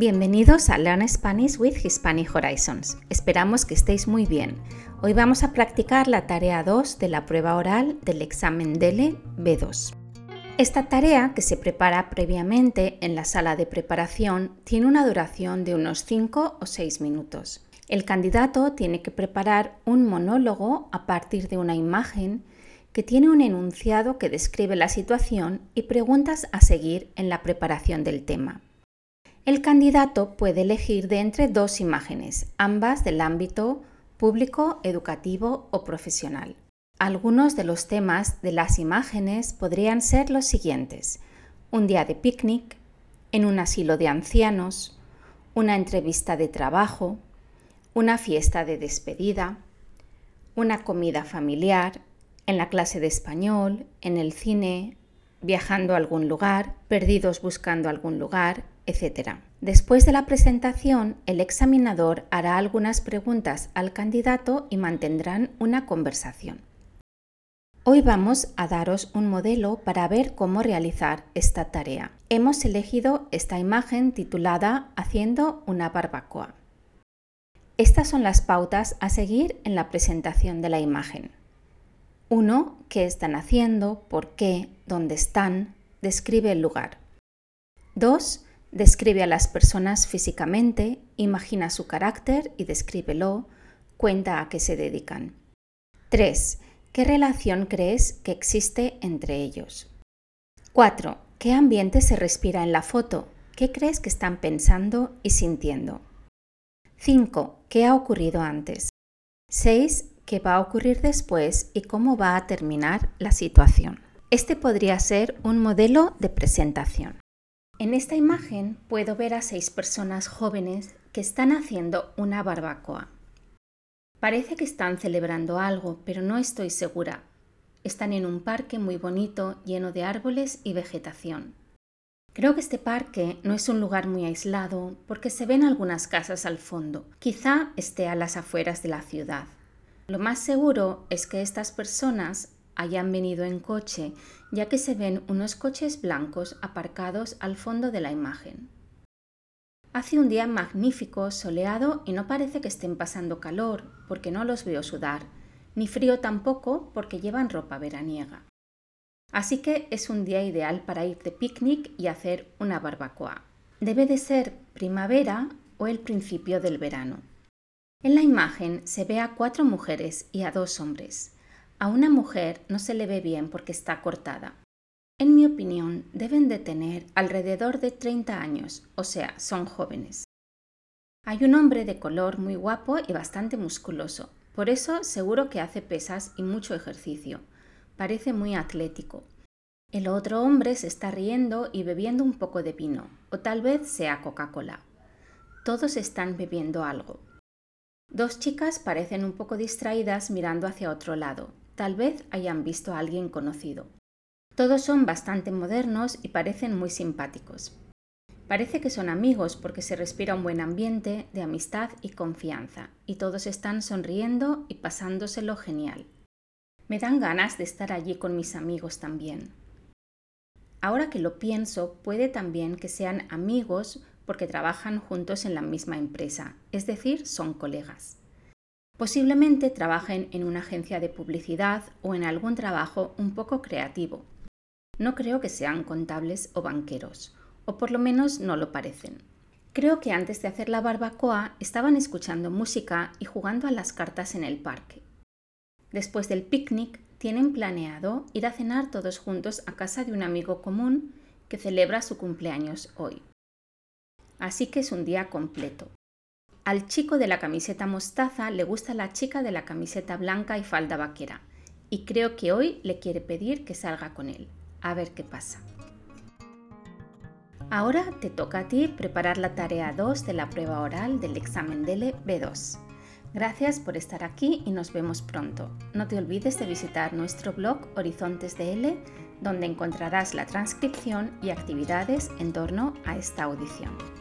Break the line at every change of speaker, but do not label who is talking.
Bienvenidos a Learn Spanish with Hispanic Horizons. Esperamos que estéis muy bien. Hoy vamos a practicar la tarea 2 de la prueba oral del examen DELE B2. Esta tarea, que se prepara previamente en la sala de preparación, tiene una duración de unos 5 o 6 minutos. El candidato tiene que preparar un monólogo a partir de una imagen que tiene un enunciado que describe la situación y preguntas a seguir en la preparación del tema. El candidato puede elegir de entre dos imágenes, ambas del ámbito público, educativo o profesional. Algunos de los temas de las imágenes podrían ser los siguientes. Un día de picnic, en un asilo de ancianos, una entrevista de trabajo, una fiesta de despedida, una comida familiar, en la clase de español, en el cine, viajando a algún lugar, perdidos buscando algún lugar, etc. Después de la presentación, el examinador hará algunas preguntas al candidato y mantendrán una conversación. Hoy vamos a daros un modelo para ver cómo realizar esta tarea. Hemos elegido esta imagen titulada Haciendo una barbacoa. Estas son las pautas a seguir en la presentación de la imagen. 1. ¿Qué están haciendo? ¿Por qué? ¿Dónde están? Describe el lugar. 2. Describe a las personas físicamente, imagina su carácter y descríbelo, cuenta a qué se dedican. 3. ¿Qué relación crees que existe entre ellos? 4. ¿Qué ambiente se respira en la foto? ¿Qué crees que están pensando y sintiendo? 5. ¿Qué ha ocurrido antes? 6. ¿Qué va a ocurrir después y cómo va a terminar la situación? Este podría ser un modelo de presentación. En esta imagen puedo ver a seis personas jóvenes que están haciendo una barbacoa. Parece que están celebrando algo, pero no estoy segura. Están en un parque muy bonito, lleno de árboles y vegetación. Creo que este parque no es un lugar muy aislado porque se ven algunas casas al fondo. Quizá esté a las afueras de la ciudad. Lo más seguro es que estas personas hayan venido en coche, ya que se ven unos coches blancos aparcados al fondo de la imagen. Hace un día magnífico, soleado, y no parece que estén pasando calor, porque no los veo sudar, ni frío tampoco, porque llevan ropa veraniega. Así que es un día ideal para ir de picnic y hacer una barbacoa. Debe de ser primavera o el principio del verano. En la imagen se ve a cuatro mujeres y a dos hombres. A una mujer no se le ve bien porque está cortada. En mi opinión, deben de tener alrededor de 30 años, o sea, son jóvenes. Hay un hombre de color muy guapo y bastante musculoso, por eso seguro que hace pesas y mucho ejercicio. Parece muy atlético. El otro hombre se está riendo y bebiendo un poco de vino, o tal vez sea Coca-Cola. Todos están bebiendo algo. Dos chicas parecen un poco distraídas mirando hacia otro lado, Tal vez hayan visto a alguien conocido. Todos son bastante modernos y parecen muy simpáticos. Parece que son amigos porque se respira un buen ambiente de amistad y confianza, y todos están sonriendo y pasándoselo genial. Me dan ganas de estar allí con mis amigos también. Ahora que lo pienso, puede también que sean amigos porque trabajan juntos en la misma empresa, es decir, son colegas. Posiblemente trabajen en una agencia de publicidad o en algún trabajo un poco creativo. No creo que sean contables o banqueros, o por lo menos no lo parecen. Creo que antes de hacer la barbacoa estaban escuchando música y jugando a las cartas en el parque. Después del picnic, tienen planeado ir a cenar todos juntos a casa de un amigo común que celebra su cumpleaños hoy. Así que es un día completo. Al chico de la camiseta mostaza le gusta la chica de la camiseta blanca y falda vaquera, y creo que hoy le quiere pedir que salga con él. A ver qué pasa. Ahora te toca a ti preparar la tarea 2 de la prueba oral del examen DELE B2. Gracias por estar aquí y nos vemos pronto. No te olvides de visitar nuestro blog Horizontes DL, donde encontrarás la transcripción y actividades en torno a esta audición.